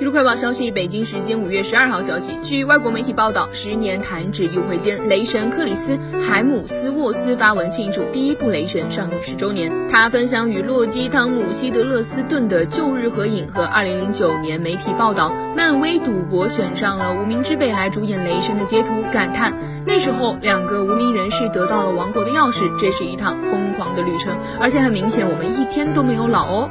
记录快报消息北京时间五月十二号消息据外国媒体报道十年弹指一挥间雷神克里斯海姆斯沃斯发文庆祝第一部雷神上映十周年。他分享与洛基汤姆希德勒斯顿的旧日合影和二零零九年媒体报道。漫威赌博选上了无名之辈来主演雷神的截图感叹那时候两个无名人士得到了王国的钥匙这是一趟疯狂的旅程而且很明显我们一天都没有老哦。